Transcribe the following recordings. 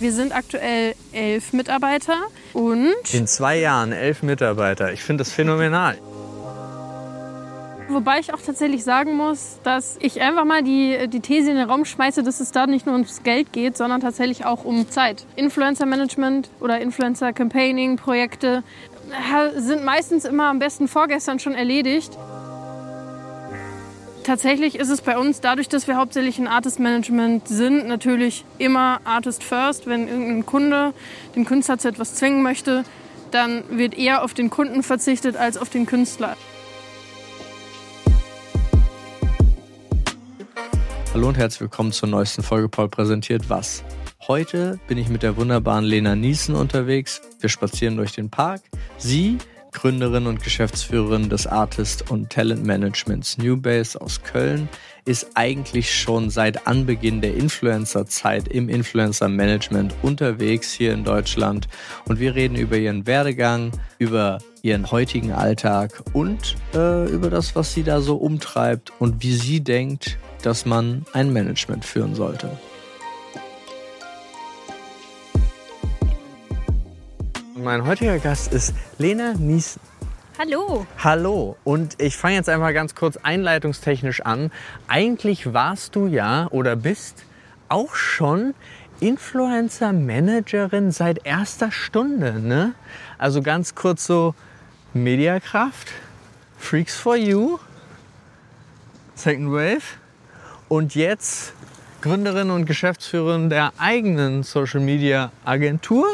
Wir sind aktuell elf Mitarbeiter und In zwei Jahren elf Mitarbeiter. Ich finde das phänomenal. Wobei ich auch tatsächlich sagen muss, dass ich einfach mal die, die These in den Raum schmeiße, dass es da nicht nur ums Geld geht, sondern tatsächlich auch um Zeit. Influencer-Management oder Influencer-Campaigning-Projekte äh, sind meistens immer am besten vorgestern schon erledigt. Tatsächlich ist es bei uns, dadurch, dass wir hauptsächlich ein Artist-Management sind, natürlich immer Artist First. Wenn irgendein Kunde den Künstler zu etwas zwingen möchte, dann wird eher auf den Kunden verzichtet als auf den Künstler. Hallo und herzlich willkommen zur neuesten Folge Paul präsentiert was. Heute bin ich mit der wunderbaren Lena Niesen unterwegs. Wir spazieren durch den Park. Sie, Gründerin und Geschäftsführerin des Artist- und Talentmanagements Newbase aus Köln, ist eigentlich schon seit Anbeginn der Influencer-Zeit im Influencer-Management unterwegs hier in Deutschland. Und wir reden über ihren Werdegang, über ihren heutigen Alltag und äh, über das, was sie da so umtreibt und wie sie denkt, dass man ein Management führen sollte. Mein heutiger Gast ist Lena Niesen. Hallo! Hallo und ich fange jetzt einmal ganz kurz einleitungstechnisch an. Eigentlich warst du ja oder bist auch schon Influencer-Managerin seit erster Stunde, ne? Also ganz kurz so Mediakraft, Freaks for You, Second Wave und jetzt Gründerin und Geschäftsführerin der eigenen Social Media Agentur.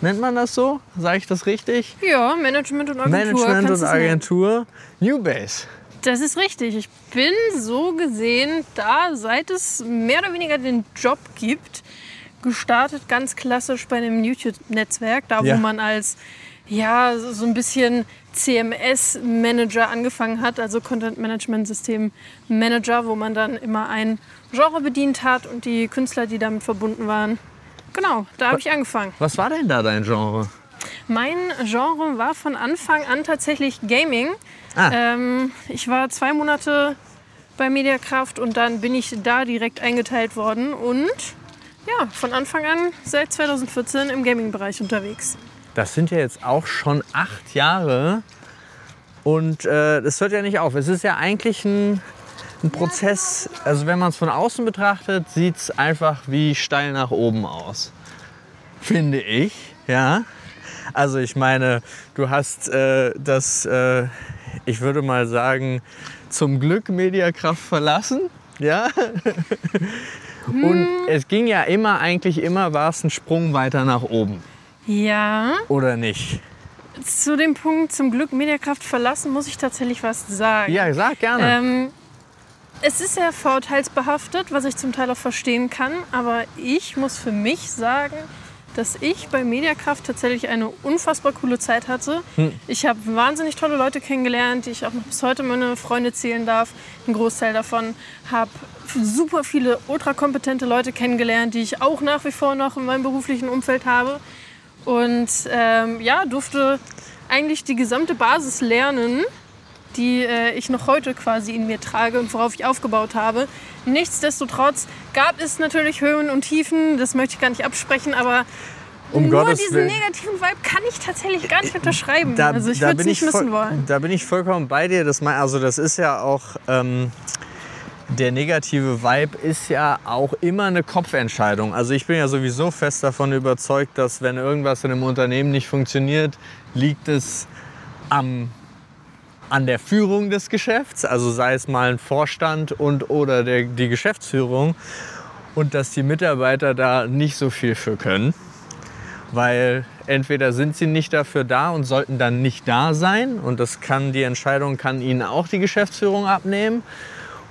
Nennt man das so? Sage ich das richtig? Ja, Management und Agentur. Management und. Agentur. Newbase. Das ist richtig. Ich bin so gesehen da, seit es mehr oder weniger den Job gibt, gestartet ganz klassisch bei einem YouTube-Netzwerk, da Ja. wo man als ja so so ein bisschen CMS-Manager angefangen hat, also Content-Management-System-Manager, wo man dann immer ein Genre bedient hat und die Künstler, die damit verbunden waren. Genau, da habe ich angefangen. Was war denn da dein Genre? Mein Genre war von Anfang an tatsächlich Gaming. Ah. Ähm, ich war zwei Monate bei Mediakraft und dann bin ich da direkt eingeteilt worden und ja, von Anfang an seit 2014 im Gaming-Bereich unterwegs. Das sind ja jetzt auch schon acht Jahre. Und äh, das hört ja nicht auf. Es ist ja eigentlich ein, ein Prozess. Also wenn man es von außen betrachtet, sieht es einfach wie steil nach oben aus. Finde ich. Ja. Also ich meine, du hast äh, das, äh, ich würde mal sagen, zum Glück Mediakraft verlassen. Ja. Und es ging ja immer, eigentlich immer war es ein Sprung weiter nach oben. Ja, Oder nicht? zu dem Punkt zum Glück Mediakraft verlassen muss ich tatsächlich was sagen. Ja, sag gerne. Ähm, es ist sehr vorurteilsbehaftet, was ich zum Teil auch verstehen kann, aber ich muss für mich sagen, dass ich bei Mediakraft tatsächlich eine unfassbar coole Zeit hatte. Ich habe wahnsinnig tolle Leute kennengelernt, die ich auch noch bis heute meine Freunde zählen darf. Ein Großteil davon habe super viele ultrakompetente Leute kennengelernt, die ich auch nach wie vor noch in meinem beruflichen Umfeld habe. Und ähm, ja, durfte eigentlich die gesamte Basis lernen, die äh, ich noch heute quasi in mir trage und worauf ich aufgebaut habe. Nichtsdestotrotz gab es natürlich Höhen und Tiefen, das möchte ich gar nicht absprechen, aber Um nur Gottes diesen Willen. negativen Vibe kann ich tatsächlich gar nicht unterschreiben. Da, also ich würde es nicht missen wollen. Da bin ich vollkommen bei dir. Das, mein- also das ist ja auch, ähm, der negative Vibe ist ja auch immer eine Kopfentscheidung. Also ich bin ja sowieso fest davon überzeugt, dass wenn irgendwas in einem Unternehmen nicht funktioniert, liegt es am, an der Führung des Geschäfts. Also sei es mal ein Vorstand und oder der, die Geschäftsführung. Und dass die Mitarbeiter da nicht so viel für können weil entweder sind sie nicht dafür da und sollten dann nicht da sein und das kann die Entscheidung kann ihnen auch die Geschäftsführung abnehmen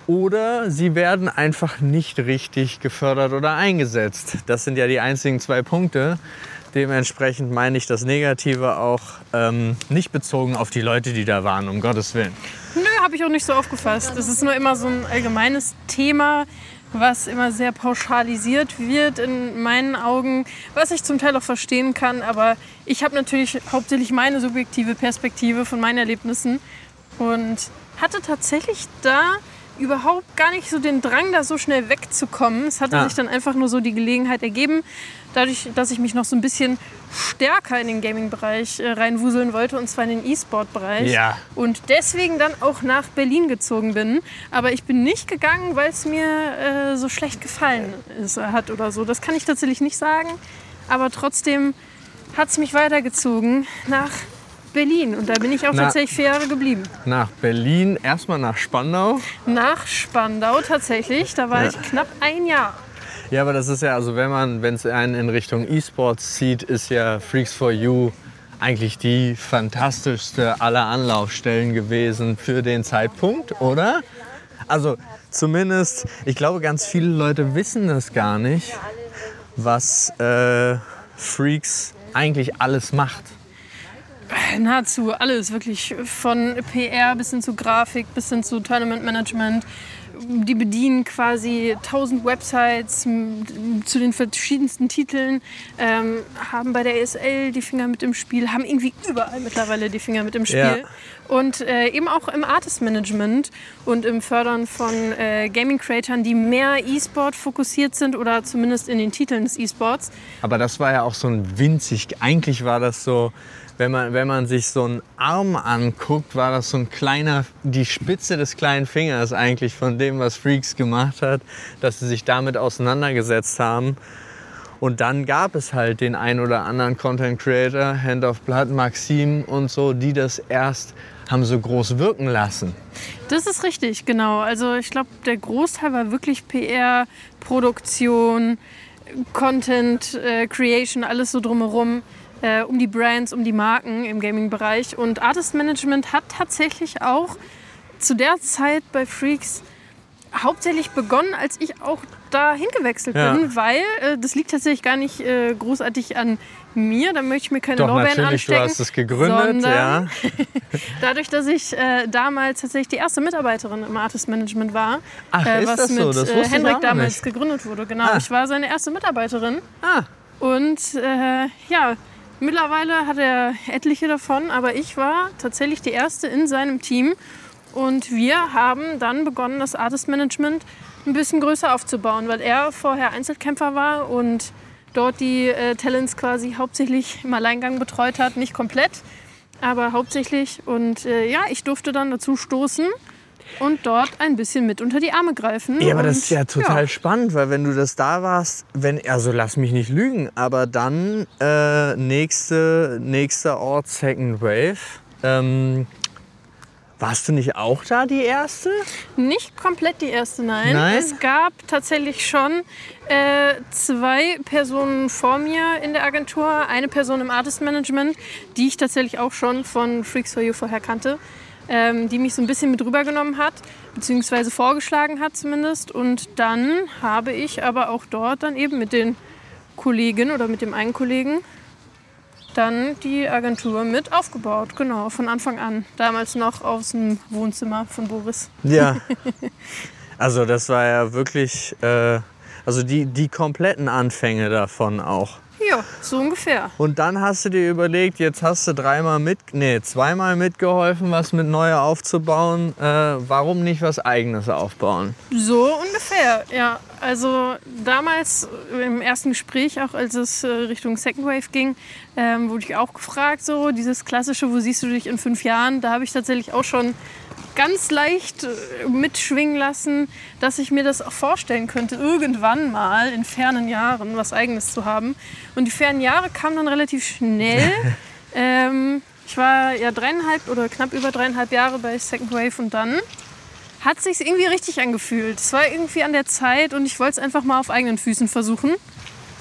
oder sie werden einfach nicht richtig gefördert oder eingesetzt. Das sind ja die einzigen zwei Punkte. Dementsprechend meine ich das Negative auch ähm, nicht bezogen auf die Leute, die da waren, um Gottes Willen. Nö, habe ich auch nicht so aufgefasst. Es ist nur immer so ein allgemeines Thema, was immer sehr pauschalisiert wird in meinen Augen, was ich zum Teil auch verstehen kann. Aber ich habe natürlich hauptsächlich meine subjektive Perspektive von meinen Erlebnissen und hatte tatsächlich da überhaupt gar nicht so den Drang, da so schnell wegzukommen. Es hatte Ja. sich dann einfach nur so die Gelegenheit ergeben, dadurch, dass ich mich noch so ein bisschen stärker in den Gaming-Bereich äh, reinwuseln wollte, und zwar in den E-Sport-Bereich. Ja. Und deswegen dann auch nach Berlin gezogen bin. Aber ich bin nicht gegangen, weil es mir äh, so schlecht gefallen ist, hat oder so. Das kann ich tatsächlich nicht sagen. Aber trotzdem hat es mich weitergezogen nach Berlin. Und da bin ich auch Na- tatsächlich vier Jahre geblieben. Nach Berlin, erstmal nach Spandau. Nach Spandau tatsächlich. Da war Ja. ich knapp ein Jahr. Ja, aber das ist ja, also wenn man, wenn es einen in Richtung E-Sports zieht, ist ja Freaks for You eigentlich die fantastischste aller Anlaufstellen gewesen für den Zeitpunkt, oder? Also zumindest, ich glaube, ganz viele Leute wissen das gar nicht, was äh, Freaks eigentlich alles macht. Nahezu alles, wirklich von PR bis hin zu Grafik, bis hin zu Tournament Management. Die bedienen quasi tausend Websites zu den verschiedensten Titeln, ähm, haben bei der ESL die Finger mit im Spiel, haben irgendwie überall mittlerweile die Finger mit im Spiel. Ja. Und äh, eben auch im Artist Management und im Fördern von äh, Gaming-Creatern, die mehr E-Sport fokussiert sind oder zumindest in den Titeln des E-Sports. Aber das war ja auch so ein winzig, eigentlich war das so, wenn man, wenn man sich so einen Arm anguckt, war das so ein kleiner, die Spitze des kleinen Fingers eigentlich von dem, was Freaks gemacht hat, dass sie sich damit auseinandergesetzt haben. Und dann gab es halt den ein oder anderen Content Creator, Hand of Blood, Maxim und so, die das erst haben so groß wirken lassen. Das ist richtig, genau. Also ich glaube, der Großteil war wirklich PR, Produktion, Content, äh, Creation, alles so drumherum. Äh, um die Brands, um die Marken im Gaming-Bereich. Und Artist Management hat tatsächlich auch zu der Zeit bei Freaks hauptsächlich begonnen, als ich auch da hingewechselt Ja. bin, weil äh, das liegt tatsächlich gar nicht äh, großartig an mir, da möchte ich mir keine Doch, Lorbeeren natürlich, du anstecken. hast es gegründet, ja. Dadurch, dass ich äh, damals tatsächlich die erste Mitarbeiterin im Artist Management war, Ach, äh, was das so? mit Das äh, auch damals gegründet wurde. Genau, Ah. ich war seine erste Mitarbeiterin Ah, und äh, ja, mittlerweile hat er etliche davon, aber ich war tatsächlich die erste in seinem Team. Und wir haben dann begonnen, das Artist Management ein bisschen größer aufzubauen, weil er vorher Einzelkämpfer war und dort die äh, Talents quasi hauptsächlich im Alleingang betreut hat, nicht komplett, aber hauptsächlich. Und äh, ja, ich durfte dann dazu stoßen und dort ein bisschen mit unter die Arme greifen. Ja, aber das ist ja total spannend, weil wenn du das da warst, wenn, also lass mich nicht lügen, aber dann äh, nächste, nächster Ort Second Wave. Ähm, warst du nicht auch da die erste? Nicht komplett die erste, nein. Nein? Es gab tatsächlich schon äh, zwei Personen vor mir in der Agentur. Eine Person im Artist Management, die ich tatsächlich auch schon von Freaks for You vorher kannte. Ähm, die mich so ein bisschen mit rübergenommen hat, beziehungsweise vorgeschlagen hat zumindest. Und dann habe ich aber auch dort dann eben mit den Kollegen oder mit dem einen Kollegen dann die Agentur mit aufgebaut, genau, von Anfang an. Damals noch aus dem Wohnzimmer von Boris. Ja. also das war ja wirklich, äh, also die, die kompletten Anfänge davon auch. Ja, so ungefähr. Und dann hast du dir überlegt, jetzt hast du dreimal mit, nee, zweimal mitgeholfen, was mit neu aufzubauen. Äh, warum nicht was eigenes aufbauen? So ungefähr, ja. Also damals im ersten Gespräch, auch als es äh, Richtung Second Wave ging, ähm, wurde ich auch gefragt, so dieses klassische, wo siehst du dich in fünf Jahren? Da habe ich tatsächlich auch schon ganz leicht äh, mitschwingen lassen, dass ich mir das auch vorstellen könnte, irgendwann mal in fernen Jahren was Eigenes zu haben. Und die fernen Jahre kamen dann relativ schnell. ähm, ich war ja dreieinhalb oder knapp über dreieinhalb Jahre bei Second Wave und dann hat sich irgendwie richtig angefühlt. Es war irgendwie an der Zeit und ich wollte es einfach mal auf eigenen Füßen versuchen.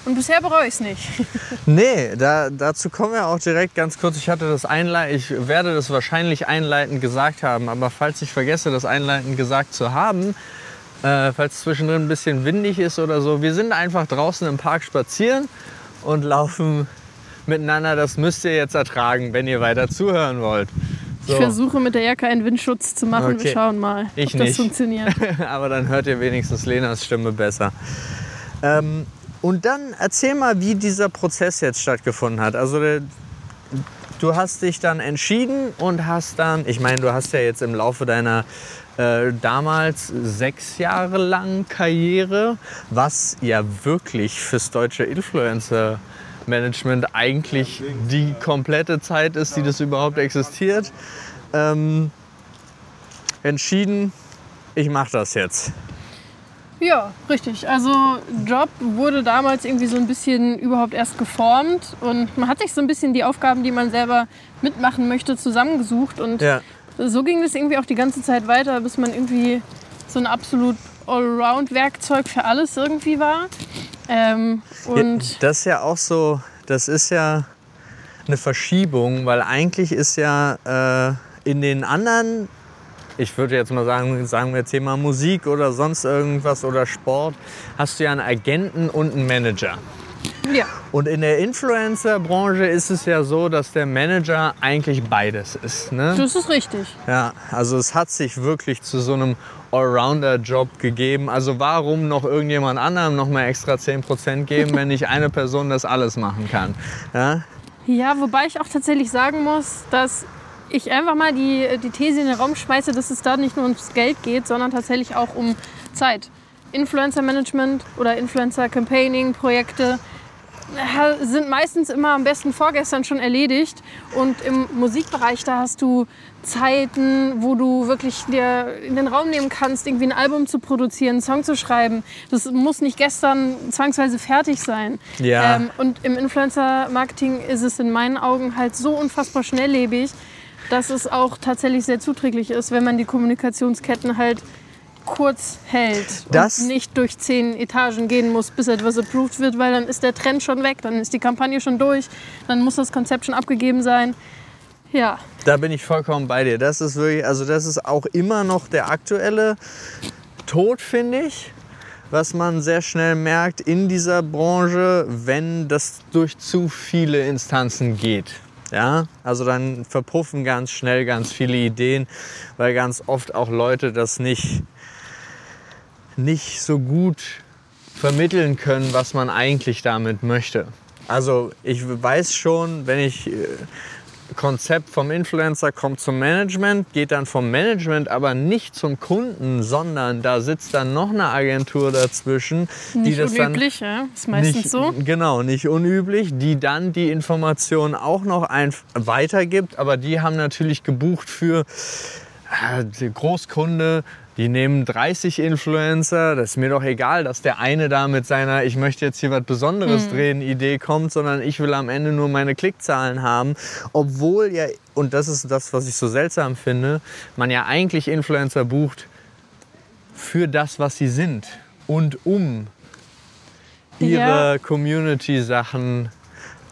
Und bisher bereue ich es nicht. Nee, da, dazu kommen wir auch direkt ganz kurz. Ich hatte das ich werde das wahrscheinlich einleitend gesagt haben, aber falls ich vergesse, das einleitend gesagt zu haben, äh, falls es zwischendrin ein bisschen windig ist oder so, wir sind einfach draußen im Park spazieren und laufen miteinander. Das müsst ihr jetzt ertragen, wenn ihr weiter zuhören wollt. Ich So. versuche mit der Jacke einen Windschutz zu machen. Okay. Wir schauen mal, Ich ob das nicht. funktioniert. aber dann hört ihr wenigstens Lenas Stimme besser. Ähm, und dann erzähl mal, wie dieser Prozess jetzt stattgefunden hat. Also du hast dich dann entschieden und hast dann, ich meine, du hast ja jetzt im Laufe deiner äh, damals sechs Jahre lang Karriere, was ja wirklich fürs deutsche Influencer Management eigentlich die komplette Zeit ist, die das überhaupt existiert, ähm, entschieden, ich mache das jetzt. Ja, richtig. Also Job wurde damals irgendwie so ein bisschen überhaupt erst geformt und man hat sich so ein bisschen die Aufgaben, die man selber mitmachen möchte, zusammengesucht und Ja. so ging es irgendwie auch die ganze Zeit weiter, bis man irgendwie so ein absolut Allround-Werkzeug für alles irgendwie war. Ähm, und Ja, das ist ja auch so, das ist ja eine Verschiebung, weil eigentlich ist ja äh, in den anderen, ich würde jetzt mal sagen, sagen wir Thema Musik oder sonst irgendwas oder Sport, hast du ja einen Agenten und einen Manager. ja, Und in der Influencer-Branche ist es ja so, dass der Manager eigentlich beides ist. Ne? das ist richtig. Ja, also es hat sich wirklich zu so einem Allrounder-Job gegeben. Also warum noch irgendjemand anderem noch mal extra 10% geben, wenn nicht eine Person das alles machen kann? Ja? Ja, wobei ich auch tatsächlich sagen muss, dass ich einfach mal die, die These in den Raum schmeiße, dass es da nicht nur ums Geld geht, sondern tatsächlich auch um Zeit. Influencer-Management oder Influencer-Campaigning-Projekte äh, sind meistens immer am besten vorgestern schon erledigt. Und im Musikbereich, da hast du Zeiten, wo du wirklich dir in den Raum nehmen kannst, irgendwie ein Album zu produzieren, einen Song zu schreiben. Das muss nicht gestern zwangsweise fertig sein. Ja. Ähm, und im Influencer-Marketing ist es in meinen Augen halt so unfassbar schnelllebig, dass es auch tatsächlich sehr zuträglich ist, wenn man die Kommunikationsketten halt kurz hält Das- und nicht durch zehn Etagen gehen muss, bis etwas approved wird, weil dann ist der Trend schon weg, dann ist die Kampagne schon durch, dann muss das Konzept schon abgegeben sein. Ja, Da bin ich vollkommen bei dir. Das ist wirklich, also das ist auch immer noch der aktuelle Tod, finde ich. Was man sehr schnell merkt in dieser Branche, wenn das durch zu viele Instanzen geht. Ja, also dann verpuffen ganz schnell ganz viele Ideen, weil ganz oft auch Leute das nicht, nicht so gut vermitteln können, was man eigentlich damit möchte. Also ich weiß schon, wenn ich äh, Konzept vom Influencer kommt zum Management, geht dann vom Management aber nicht zum Kunden, sondern da sitzt dann noch eine Agentur dazwischen, die nicht das dann unüblich, ja, ist meistens nicht, so. Genau, nicht unüblich, die dann die Informationen auch noch ein, weitergibt, aber die haben natürlich gebucht für äh, die Großkunde, die nehmen 30 Influencer, das ist mir doch egal, dass der eine da mit seiner Ich möchte jetzt hier was Besonderes drehen Idee kommt, sondern ich will am Ende nur meine Klickzahlen haben, obwohl ja, und das ist das, was ich so seltsam finde, man ja eigentlich Influencer bucht für das, was sie sind und um ihre Ja. Community-Sachen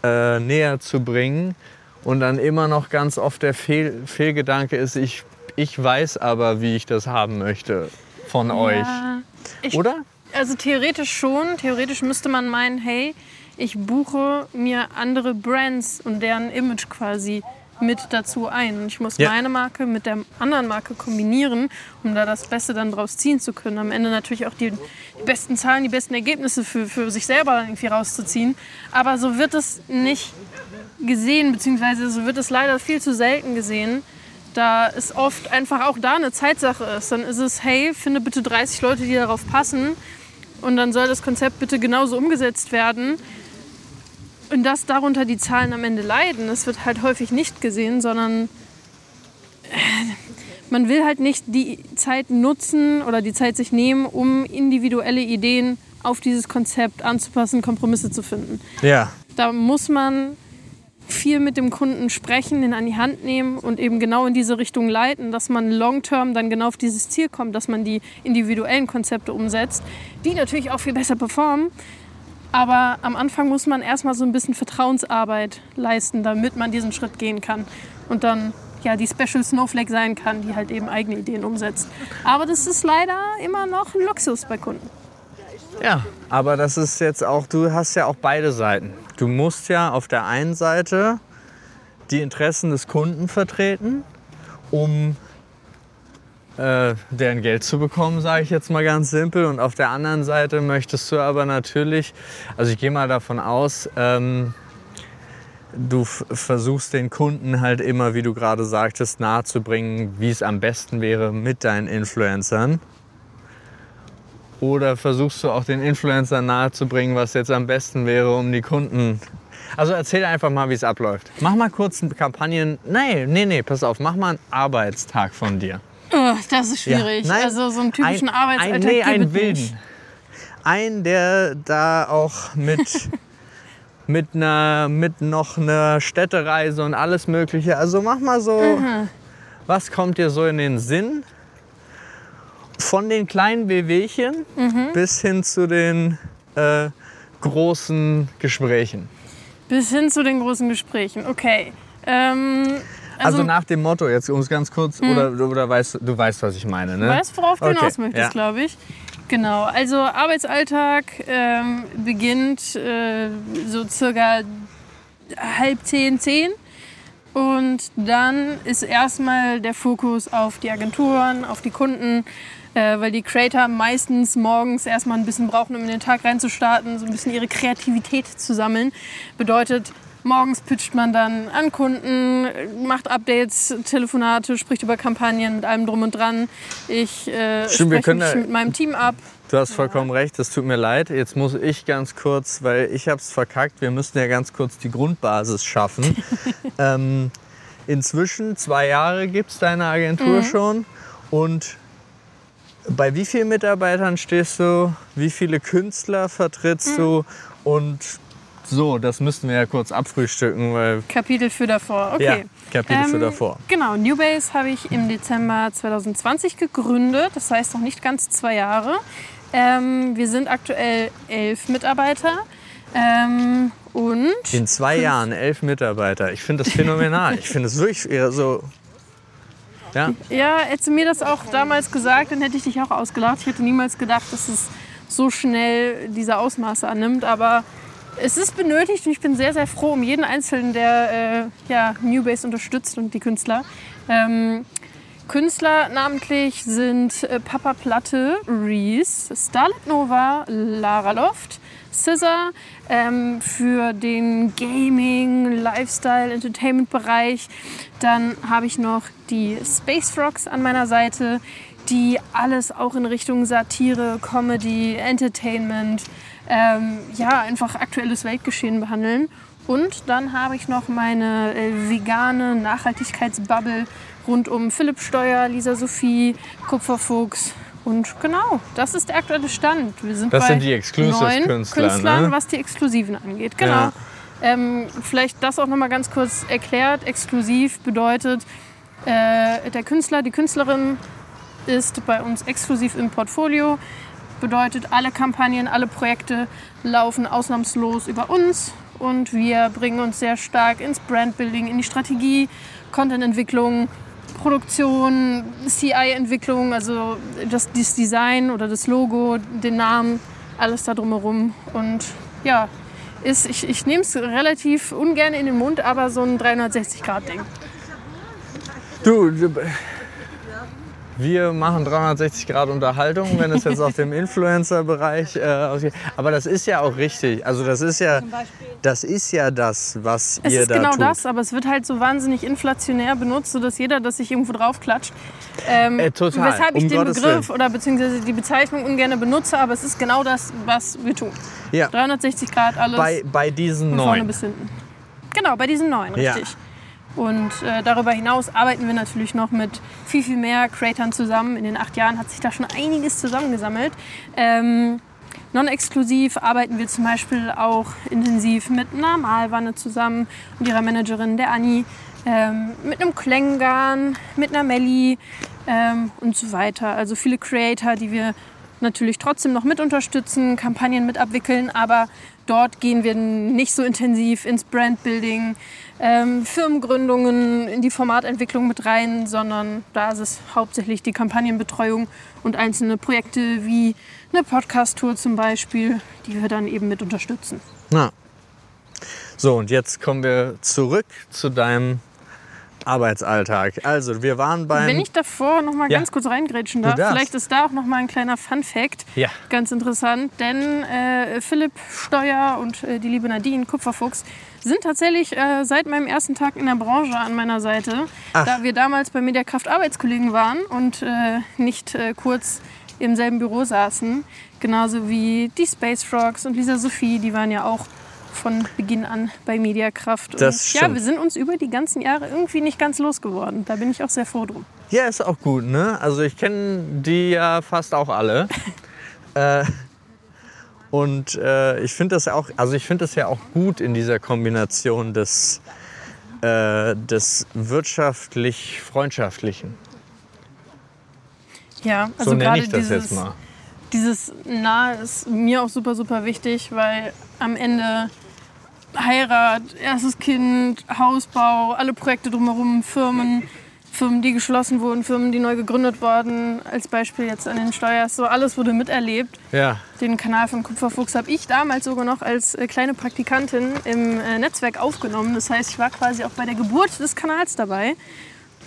äh, näher zu bringen. Und dann immer noch ganz oft der Fehl Fehlgedanke ist, ich, ich weiß aber, wie ich das haben möchte von euch. Ja, ich, Oder? Also theoretisch schon. Theoretisch müsste man meinen, hey, ich buche mir andere Brands und deren Image quasi mit dazu ein. Und ich muss Ja. meine Marke mit der anderen Marke kombinieren, um da das Beste dann draus ziehen zu können. Am Ende natürlich auch die, die besten Zahlen, die besten Ergebnisse für, für sich selber irgendwie rauszuziehen. Aber so wird es nicht gesehen, beziehungsweise so wird es leider viel zu selten gesehen. Da es oft einfach auch da eine Zeitsache ist. Dann ist es, hey, finde bitte 30 Leute, die darauf passen. Und dann soll das Konzept bitte genauso umgesetzt werden. Und dass darunter die Zahlen am Ende leiden, das wird halt häufig nicht gesehen, sondern äh, man will halt nicht die Zeit nutzen oder die Zeit sich nehmen, um individuelle Ideen auf dieses Konzept anzupassen, Kompromisse zu finden. Ja. Da muss man viel mit dem Kunden sprechen, den an die Hand nehmen und eben genau in diese Richtung leiten, dass man long-term dann genau auf dieses Ziel kommt, dass man die individuellen Konzepte umsetzt, die natürlich auch viel besser performen. Aber am Anfang muss man erstmal so ein bisschen Vertrauensarbeit leisten, damit man diesen Schritt gehen kann und dann ja die Special Snowflake sein kann, die halt eben eigene Ideen umsetzt. Aber das ist leider immer noch ein Luxus bei Kunden. Ja, aber das ist jetzt auch, du hast ja auch beide Seiten. Du musst ja auf der einen Seite die Interessen des Kunden vertreten, um äh, deren Geld zu bekommen, sage ich jetzt mal ganz simpel. Und auf der anderen Seite möchtest du aber natürlich, also ich gehe mal davon aus, ähm, du versuchst den Kunden halt immer, wie du gerade sagtest, nahezubringen, wie es am besten wäre mit deinen Influencern. Oder versuchst du auch den Influencern nahezubringen, was jetzt am besten wäre, um die Kunden. Also erzähl einfach mal, wie es abläuft. Mach mal kurz eine Kampagnen. Nee, nee, nee, pass auf, mach mal einen Arbeitstag von dir. Oh, das ist schwierig. Ja, nein, also so einen typischen ein, Arbeitsalltag ein, nee, einen wilden. nicht. Einen, der da auch mit, mit, einer, mit noch einer Städtereise und alles Mögliche. Also mach mal so, was kommt dir so in den Sinn? Von den kleinen Wehwehchen bis hin zu den äh, großen Gesprächen. Bis hin zu den großen Gesprächen. Okay. Ähm, Also, also, nach dem Motto, jetzt um es ganz kurz, oder, oder weißt, du weißt, was ich meine, ne? du weißt, worauf du Okay, hinaus möchtest, ja. glaube ich. Genau, also Arbeitsalltag ähm, beginnt äh, so circa halb zehn, zehn. Und dann ist erstmal der Fokus auf die Agenturen, auf die Kunden, äh, weil die Creator meistens morgens erstmal ein bisschen brauchen, um in den Tag reinzustarten, so ein bisschen ihre Kreativität zu sammeln. Bedeutet, morgens pitcht man dann an Kunden, macht Updates, Telefonate, spricht über Kampagnen mit allem drum und dran. Ich äh, wir spreche mich mit meinem Team ab. Du hast vollkommen recht, das tut mir leid. Jetzt muss ich ganz kurz, weil ich habe es verkackt, wir müssen ja ganz kurz die Grundbasis schaffen. ähm, inzwischen, zwei Jahre gibt es deine Agentur Mhm. schon. Und bei wie vielen Mitarbeitern stehst du? Wie viele Künstler vertrittst Mhm. du? Und so, das müssten wir ja kurz abfrühstücken, weil Kapitel für davor. Okay. ja, Kapitel für Ähm, davor. Genau, Newbase habe ich im Dezember 2020 gegründet, das heißt noch nicht ganz zwei Jahre. Ähm, wir sind aktuell elf Mitarbeiter. Ähm, und In zwei Jahren elf Mitarbeiter. Ich finde das phänomenal. ich finde es wirklich eher so. Ja, ja, hättest du mir das auch damals gesagt, dann hätte ich dich auch ausgelacht. Ich hätte niemals gedacht, dass es so schnell diese Ausmaße annimmt. Aber es ist benötigt und ich bin sehr, sehr froh um jeden Einzelnen, der äh, ja, Newbase unterstützt und die Künstler. Ähm, Künstler namentlich sind äh, Papa Platte, Reese, Starlet Nova, Lara Loft, Scissor ähm, für den Gaming, Lifestyle, Entertainment-Bereich. Dann habe ich noch die Space Frogs an meiner Seite, die alles auch in Richtung Satire, Comedy, Entertainment, ähm, ja, einfach aktuelles Weltgeschehen behandeln. Und dann habe ich noch meine äh, vegane Nachhaltigkeitsbubble rund um Philipp Steuer, Lisa Sophie, Kupferfuchs. Und genau, das ist der aktuelle Stand. Wir sind Das bei sind die Exclusive-Künstler, neun Künstlern, ne? was die Exklusiven angeht. Genau. Ja. Ähm, vielleicht das auch noch mal ganz kurz erklärt. Exklusiv bedeutet, äh, der Künstler, die Künstlerin ist bei uns exklusiv im Portfolio. Bedeutet, alle Kampagnen, alle Projekte laufen ausnahmslos über uns und wir bringen uns sehr stark ins Brandbuilding, in die Strategie, Contententwicklung, Produktion, CI-Entwicklung, also das, das Design oder das Logo, den Namen, alles da drumherum. Und ja, ist, ich, ich nehme es relativ ungern in den Mund, aber so ein 360-Grad-Ding. Du, wir machen 360 Grad Unterhaltung, wenn es jetzt auf dem Influencer-Bereich äh, ausgeht. Aber das ist ja auch richtig. Also das ist ja, das ist ja das, was Es ihr ist da genau tut. das, aber es wird halt so wahnsinnig inflationär benutzt, sodass jeder das sich irgendwo drauf klatscht. Ähm, Äh, total, Weshalb ich um den Gottes Begriff oder beziehungsweise die Bezeichnung ungern benutze, aber es ist genau das, was wir tun. Ja. 360 Grad alles Bei, bei diesen von vorne neun. bis hinten. Genau, bei diesen neuen, Ja. Und äh, darüber hinaus arbeiten wir natürlich noch mit viel, viel mehr Creatoren zusammen. In den acht Jahren hat sich da schon einiges zusammengesammelt. Ähm, Non-exklusiv arbeiten wir zum Beispiel auch intensiv mit einer Malwanne zusammen und ihrer Managerin, der Anni, ähm, mit einem Klänggarn, mit einer Melli ähm, und so weiter. Also viele Creator, die wir natürlich trotzdem noch mit unterstützen, Kampagnen mit abwickeln, aber dort gehen wir nicht so intensiv ins Brandbuilding, ähm, Firmengründungen, in die Formatentwicklung mit rein, sondern da ist es hauptsächlich die Kampagnenbetreuung und einzelne Projekte wie eine Podcast-Tour zum Beispiel, die wir dann eben mit unterstützen. Na. So, und jetzt kommen wir zurück zu deinem, Arbeitsalltag. Also, wir waren beim. Wenn ich davor noch mal Ja. ganz kurz reingrätschen darf, vielleicht ist da auch noch mal ein kleiner Fun-Fact. Ja. Ganz interessant, denn äh, Philipp Steuer und äh, die liebe Nadine Kupferfuchs sind tatsächlich äh, seit meinem ersten Tag in der Branche an meiner Seite, Ach. da wir damals bei Mediakraft Arbeitskollegen waren und äh, nicht äh, kurz im selben Büro saßen. Genauso wie die Space Frogs und Lisa Sophie, die waren ja auch von Beginn an bei Mediakraft. Das ja, wir sind uns über die ganzen Jahre irgendwie nicht ganz losgeworden. Da bin ich auch sehr froh drum. Ja, ist auch gut, ne? Also, ich kenne die ja fast auch alle. äh, und äh, ich finde das auch, also ich finde das ja auch gut in dieser Kombination des, äh, des wirtschaftlich-freundschaftlichen. Ja, also so nenne gerade ich das dieses, jetzt mal. dieses Nahe ist mir auch super, super wichtig, weil am Ende Heirat, erstes Kind, Hausbau, alle Projekte drumherum, Firmen, Firmen, die geschlossen wurden, Firmen, die neu gegründet wurden, als Beispiel jetzt an den Steuers, so alles wurde miterlebt. Ja, Den Kanal von Kupferfuchs habe ich damals sogar noch als äh, kleine Praktikantin im äh, Netzwerk aufgenommen. Das heißt, ich war quasi auch bei der Geburt des Kanals dabei.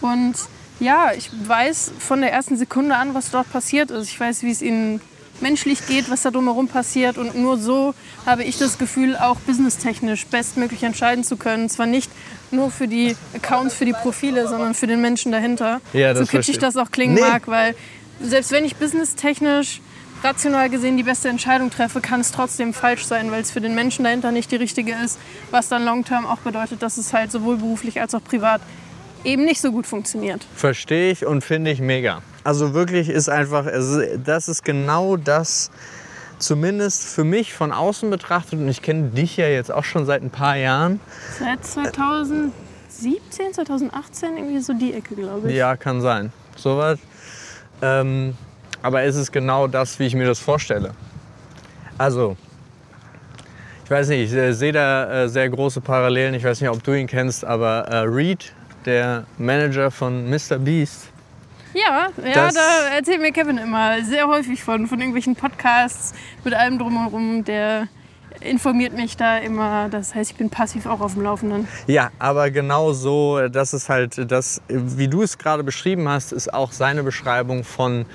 Und ja, ich weiß von der ersten Sekunde an, was dort passiert ist. Ich weiß, wie es ihnen menschlich geht, was da drumherum passiert. Und nur so habe ich das Gefühl, auch businesstechnisch bestmöglich entscheiden zu können. Zwar nicht nur für die Accounts, für die Profile, sondern für den Menschen dahinter. Ja, so kitschig das auch klingen Nee. mag, weil selbst wenn ich businesstechnisch rational gesehen die beste Entscheidung treffe, kann es trotzdem falsch sein, weil es für den Menschen dahinter nicht die richtige ist, was dann long-term auch bedeutet, dass es halt sowohl beruflich als auch privat eben nicht so gut funktioniert. verstehe ich und finde ich mega. Also wirklich ist einfach, das ist genau das, zumindest für mich von außen betrachtet, und ich kenne dich ja jetzt auch schon seit ein paar Jahren. Seit 2017, 2018 irgendwie so die Ecke, glaube ich. Ja, kann sein. Sowas. Ähm, aber es ist genau das, wie ich mir das vorstelle. Also, ich weiß nicht, ich äh, sehe da äh, sehr große Parallelen. Ich weiß nicht, ob du ihn kennst, aber äh, Reed, der Manager von Mr. Beast, Ja, ja da erzählt mir Kevin immer sehr häufig von, von irgendwelchen Podcasts mit allem drumherum. Der informiert mich da immer. Das heißt, ich bin passiv auch auf dem Laufenden. Ja, aber genau so, das ist halt das, wie du es gerade beschrieben hast, ist auch seine Beschreibung von,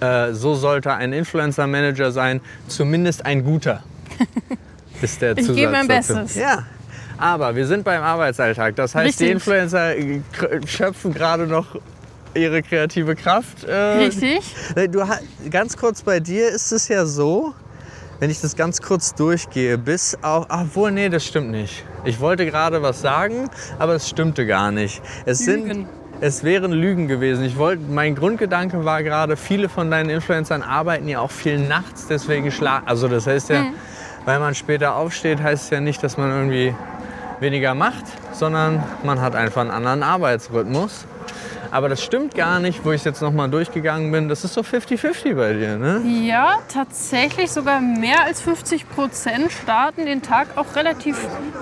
äh, so sollte ein Influencer-Manager sein, zumindest ein guter. Ist der Ich gebe mein Zusatz. Bestes. Ja, aber wir sind beim Arbeitsalltag. Das heißt, die Richtig. Influencer äh, schöpfen gerade noch ihre kreative Kraft. Äh, Richtig? Du, ganz kurz bei dir ist es ja so, wenn ich das ganz kurz durchgehe, bis auch, obwohl, nee, das stimmt nicht. Ich wollte gerade was sagen, aber es stimmte gar nicht. Es Lügen. sind, es wären Lügen gewesen. Ich wollte, mein Grundgedanke war gerade, viele von deinen Influencern arbeiten ja auch viel nachts, deswegen schlafen. Also das heißt ja, Mhm. weil man später aufsteht, heißt es ja nicht, dass man irgendwie weniger macht, sondern man hat einfach einen anderen Arbeitsrhythmus. Aber das stimmt gar nicht, wo ich jetzt nochmal durchgegangen bin. Das ist so 50-50 bei dir, ne? Ja, tatsächlich sogar mehr als 50 Prozent starten den Tag auch relativ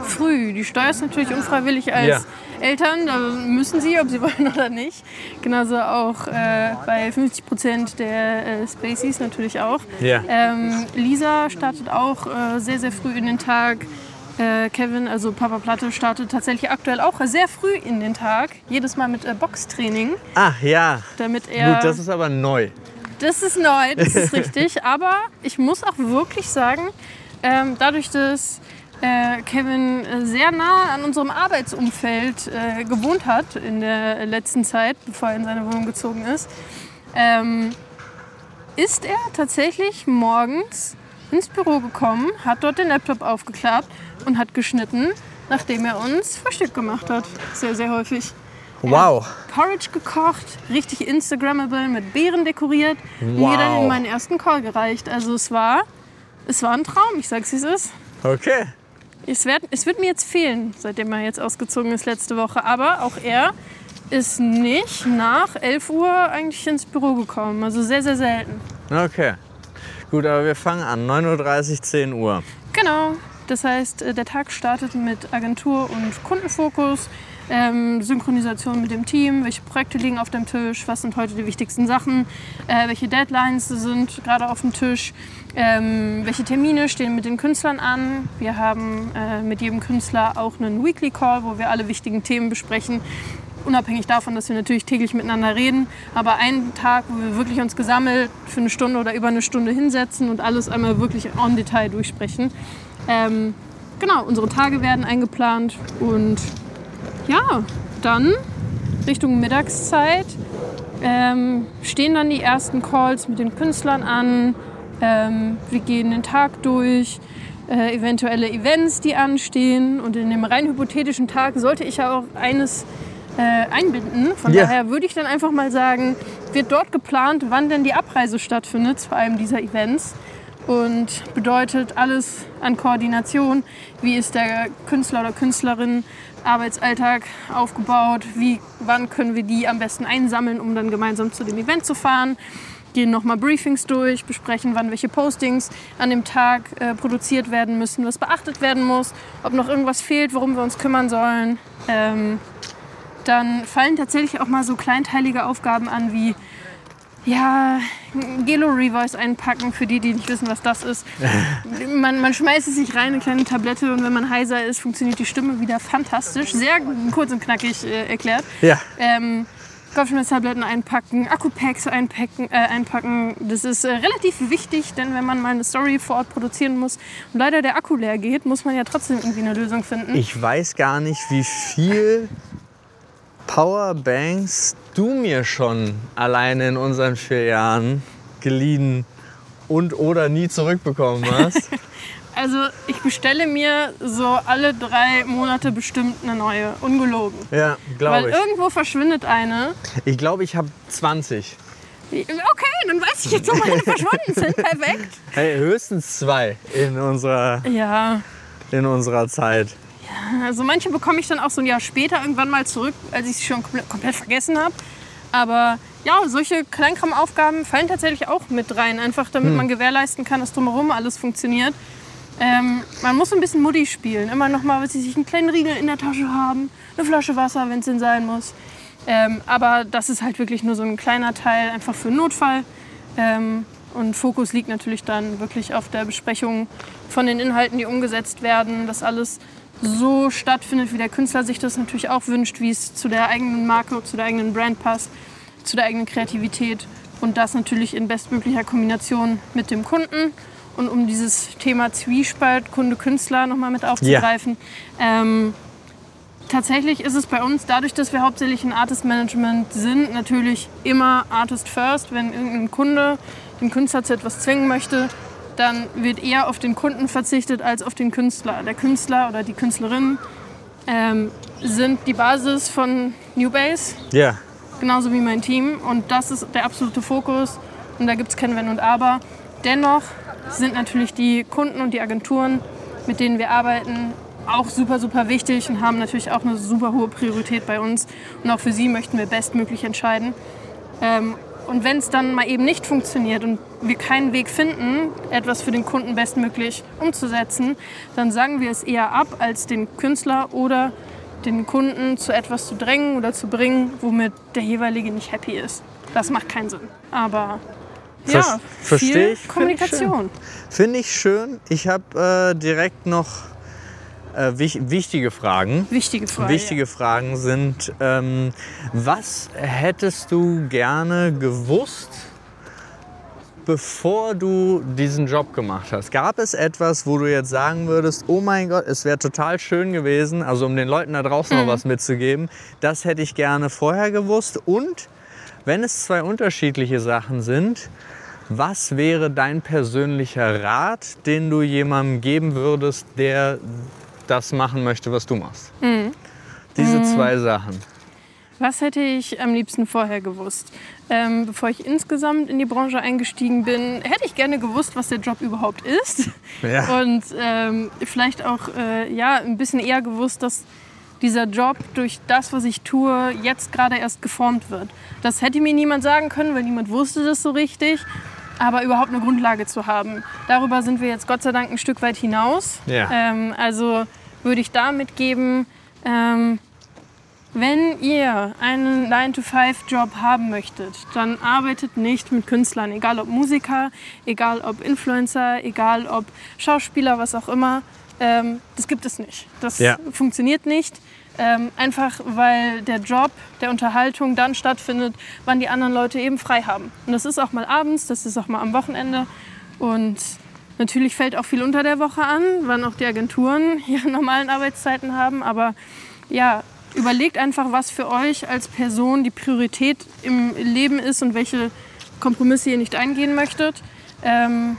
früh. Die Steuer ist natürlich unfreiwillig als Ja. Eltern, da müssen sie, ob sie wollen oder nicht. Genauso auch äh, bei 50 Prozent der äh, Spaceys natürlich auch. Ja. Ähm, Lisa startet auch äh, sehr, sehr früh in den Tag. Äh, Kevin, also Papa Platte, startet tatsächlich aktuell auch sehr früh in den Tag. Jedes Mal mit äh, Boxtraining, Ach ja, damit er... gut, das ist aber neu. Das ist neu, das ist richtig. Aber ich muss auch wirklich sagen, ähm, dadurch, dass äh, Kevin äh, sehr nah an unserem Arbeitsumfeld äh, gewohnt hat in der letzten Zeit, bevor er in seine Wohnung gezogen ist, ähm, ist er tatsächlich morgens ins Büro gekommen, hat dort den Laptop aufgeklappt und hat geschnitten, nachdem er uns Frühstück gemacht hat. Sehr, sehr häufig. Wow. Porridge gekocht, richtig Instagrammable, mit Beeren dekoriert und Wow. mir dann in meinen ersten Call gereicht. Also es war, es war ein Traum, ich sag's wie es ist. Okay. Es wird, es wird mir jetzt fehlen, seitdem er jetzt ausgezogen ist letzte Woche. Aber auch er ist nicht nach 11 Uhr eigentlich ins Büro gekommen. Also sehr, sehr selten. Okay. Gut, aber wir fangen an. 9.30 Uhr, 10 Uhr. Genau. Das heißt, äh, der Tag startet mit Agentur- und Kundenfokus, ähm, Synchronisation mit dem Team, welche Projekte liegen auf dem Tisch, was sind heute die wichtigsten Sachen, äh, welche Deadlines sind gerade auf dem Tisch, ähm, welche Termine stehen mit den Künstlern an. Wir haben äh, mit jedem Künstler auch einen Weekly Call, wo wir alle wichtigen Themen besprechen. Unabhängig davon, dass wir natürlich täglich miteinander reden, aber einen Tag, wo wir wirklich uns gesammelt für eine Stunde oder über eine Stunde hinsetzen und alles einmal wirklich en Detail durchsprechen. Ähm, genau, unsere Tage werden eingeplant und ja, dann Richtung Mittagszeit ähm, stehen dann die ersten Calls mit den Künstlern an. Ähm, wir gehen den Tag durch, äh, eventuelle Events, die anstehen. Und in dem rein hypothetischen Tag sollte ich ja auch eines äh, einbinden. Von Ja. daher würde ich dann einfach mal sagen, wird dort geplant, wann denn die Abreise stattfindet zu einem dieser Events. Und bedeutet alles an Koordination. Wie ist der Künstler oder Künstlerin Arbeitsalltag aufgebaut? Wie, wann können wir die am besten einsammeln, um dann gemeinsam zu dem Event zu fahren? Gehen nochmal Briefings durch, besprechen, wann welche Postings an dem Tag äh, produziert werden müssen, was beachtet werden muss, ob noch irgendwas fehlt, worum wir uns kümmern sollen. Ähm, dann fallen tatsächlich auch mal so kleinteilige Aufgaben an wie ja, Gelo Revoice einpacken, für die, die nicht wissen, was das ist. Man, man schmeißt es sich rein, eine kleine Tablette, und wenn man heiser ist, funktioniert die Stimme wieder fantastisch. Sehr kurz und knackig äh, erklärt. Ja. Ähm, Kopfschmerztabletten einpacken, Akkupacks einpacken, äh, einpacken. Das ist äh, relativ wichtig, denn wenn man mal eine Story vor Ort produzieren muss und leider der Akku leer geht, muss man ja trotzdem irgendwie eine Lösung finden. Ich weiß gar nicht, wie viel Powerbanks du mir schon alleine in unseren vier Jahren geliehen und oder nie zurückbekommen hast. Also ich bestelle mir so alle drei Monate bestimmt eine neue, ungelogen. ja, Weil glaube ich. irgendwo verschwindet eine. Ich glaube, ich habe 20. Okay, dann weiß ich jetzt, wo meine verschwunden sind. Perfekt. Hey, höchstens zwei in unserer, Ja, in unserer Zeit. Also manche bekomme ich dann auch so ein Jahr später irgendwann mal zurück, als ich sie schon komplett, vergessen habe. Aber ja, solche Kleinkramaufgaben fallen tatsächlich auch mit rein, einfach damit man gewährleisten kann, dass drumherum alles funktioniert. Ähm, man muss ein bisschen Mutti spielen. Immer noch mal, was sie sich einen kleinen Riegel in der Tasche haben, eine Flasche Wasser, wenn es denn sein muss. Ähm, aber das ist halt wirklich nur so ein kleiner Teil, einfach für einen Notfall. Ähm, und Fokus liegt natürlich dann wirklich auf der Besprechung von den Inhalten, die umgesetzt werden, dass alles so stattfindet, wie der Künstler sich das natürlich auch wünscht, wie es zu der eigenen Marke, zu der eigenen Brand passt, zu der eigenen Kreativität und das natürlich in bestmöglicher Kombination mit dem Kunden. Und um dieses Thema Zwiespalt Kunde-Künstler nochmal mit aufzugreifen, ähm, tatsächlich ist es bei uns, dadurch, dass wir hauptsächlich ein Artist Management sind, natürlich immer Artist First. Wenn irgendein Kunde den Künstler zu etwas zwingen möchte, dann wird eher auf den Kunden verzichtet als auf den Künstler. Der Künstler oder die Künstlerin ähm, sind die Basis von New Base, Ja. genauso wie mein Team. Und das ist der absolute Fokus. Und da gibt es kein Wenn und Aber. Dennoch sind natürlich die Kunden und die Agenturen, mit denen wir arbeiten, auch super, super wichtig und haben natürlich auch eine super hohe Priorität bei uns. Und auch für sie möchten wir bestmöglich entscheiden. Ähm, und wenn es dann mal eben nicht funktioniert und wir keinen Weg finden, etwas für den Kunden bestmöglich umzusetzen, dann sagen wir es eher ab, als den Künstler oder den Kunden zu etwas zu drängen oder zu bringen, womit der jeweilige nicht happy ist. Das macht keinen Sinn. Aber ja, Ver- versteh viel ich, find ich Kommunikation. Finde ich schön. Ich habe äh, direkt noch äh, wich wichtige Fragen. Wichtige Frage. Wichtige Fragen sind, ähm, was hättest du gerne gewusst, bevor du diesen Job gemacht hast? Gab es etwas, wo du jetzt sagen würdest, oh mein Gott, es wäre total schön gewesen, also um den Leuten da draußen noch was mitzugeben, das hätte ich gerne vorher gewusst und wenn es zwei unterschiedliche Sachen sind, was wäre dein persönlicher Rat, den du jemandem geben würdest, der das machen möchte, was du machst? Diese zwei Sachen. Was hätte ich am liebsten vorher gewusst? Ähm, bevor ich insgesamt in die Branche eingestiegen bin, hätte ich gerne gewusst, was der Job überhaupt ist. Ja. Und ähm, vielleicht auch äh, ja, ein bisschen eher gewusst, dass dieser Job durch das, was ich tue, jetzt gerade erst geformt wird. Das hätte mir niemand sagen können, weil niemand wusste das so richtig. Aber überhaupt eine Grundlage zu haben. Darüber sind wir jetzt Gott sei Dank ein Stück weit hinaus. Ja. Ähm, also würde ich da mitgeben, ähm, wenn ihr einen 9-to-5-Job haben möchtet, dann arbeitet nicht mit Künstlern, egal ob Musiker, egal ob Influencer, egal ob Schauspieler, was auch immer. Ähm, das gibt es nicht. Das Ja. funktioniert nicht. Ähm, einfach weil der Job der Unterhaltung dann stattfindet, wann die anderen Leute eben frei haben. Und das ist auch mal abends, das ist auch mal am Wochenende. Und natürlich fällt auch viel unter der Woche an, wann auch die Agenturen ihre normalen Arbeitszeiten haben. Aber ja, überlegt einfach, was für euch als Person die Priorität im Leben ist und welche Kompromisse ihr nicht eingehen möchtet. Ähm,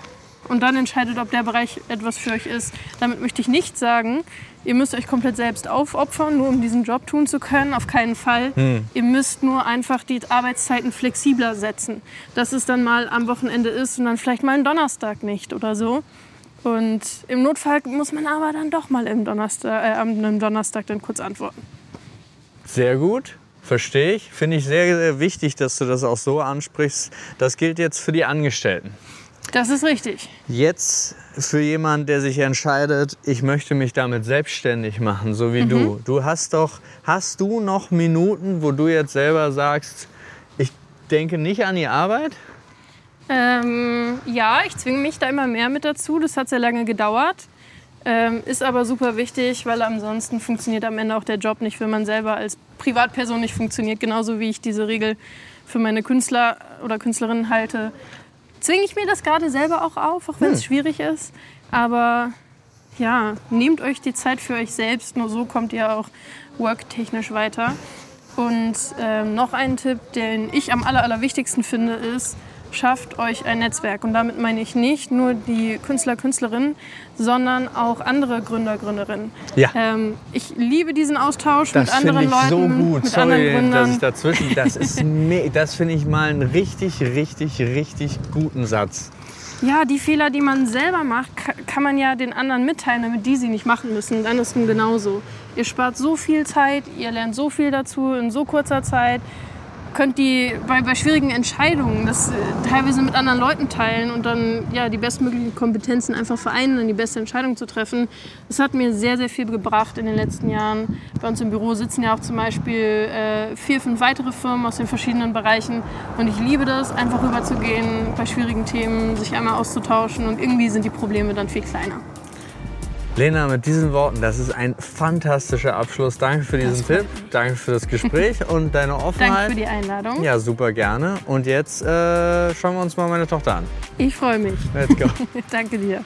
und dann entscheidet, ob der Bereich etwas für euch ist. Damit möchte ich nicht sagen, ihr müsst euch komplett selbst aufopfern, nur um diesen Job tun zu können. Auf keinen Fall. Ihr müsst nur einfach die Arbeitszeiten flexibler setzen. Dass es dann mal am Wochenende ist und dann vielleicht mal einen Donnerstag nicht oder so. Und im Notfall muss man aber dann doch mal im Donnerstag, äh, am am Donnerstag dann kurz antworten. Sehr gut, verstehe ich. Finde ich sehr, sehr wichtig, dass du das auch so ansprichst. Das gilt jetzt für die Angestellten. Das ist richtig. Jetzt für jemanden, der sich entscheidet, ich möchte mich damit selbstständig machen, so wie du. Du hast doch, hast du noch Minuten, wo du jetzt selber sagst, ich denke nicht an die Arbeit? Ähm, ja, ich zwinge mich da immer mehr mit dazu. Das hat sehr lange gedauert. Ähm, ist aber super wichtig, weil ansonsten funktioniert am Ende auch der Job nicht, wenn man selber als Privatperson nicht funktioniert. Genauso wie ich diese Regel für meine Künstler oder Künstlerinnen halte, zwinge ich mir das gerade selber auch auf, auch wenn es schwierig ist. Aber ja, nehmt euch die Zeit für euch selbst, nur so kommt ihr auch worktechnisch weiter. Und ähm, noch ein Tipp, den ich am aller, allerwichtigsten finde, ist, schafft euch ein Netzwerk. Und damit meine ich nicht nur die Künstler, Künstlerinnen, sondern auch andere Gründer, Gründerinnen. Ja. Ähm, ich liebe diesen Austausch mit Das finde anderen ich Leuten, so gut. mit anderen Sorry, dass Gründern. ich dazwischen. Das ist das finde ich mal einen richtig, richtig, richtig guten Satz. Ja, die Fehler, die man selber macht, ka- kann man ja den anderen mitteilen, damit die sie nicht machen müssen. Und andersrum genauso. Ihr spart so viel Zeit, ihr lernt so viel dazu in so kurzer Zeit. Könnt die bei, bei schwierigen Entscheidungen das äh, teilweise mit anderen Leuten teilen und dann ja, die bestmöglichen Kompetenzen einfach vereinen, dann die beste Entscheidung zu treffen. Das hat mir sehr, sehr viel gebracht in den letzten Jahren. Bei uns im Büro sitzen ja auch zum Beispiel äh, vier, fünf weitere Firmen aus den verschiedenen Bereichen. Und ich liebe das, einfach rüberzugehen, bei schwierigen Themen sich einmal auszutauschen. Und irgendwie sind die Probleme dann viel kleiner. Lena, mit diesen Worten, das ist ein fantastischer Abschluss. Danke für diesen Tipp, danke für das Gespräch und deine Danke Offenheit. für die Einladung. Ja, super gerne. Und jetzt äh, schauen wir uns mal meine Tochter an. Ich freue mich. Let's go. Danke dir.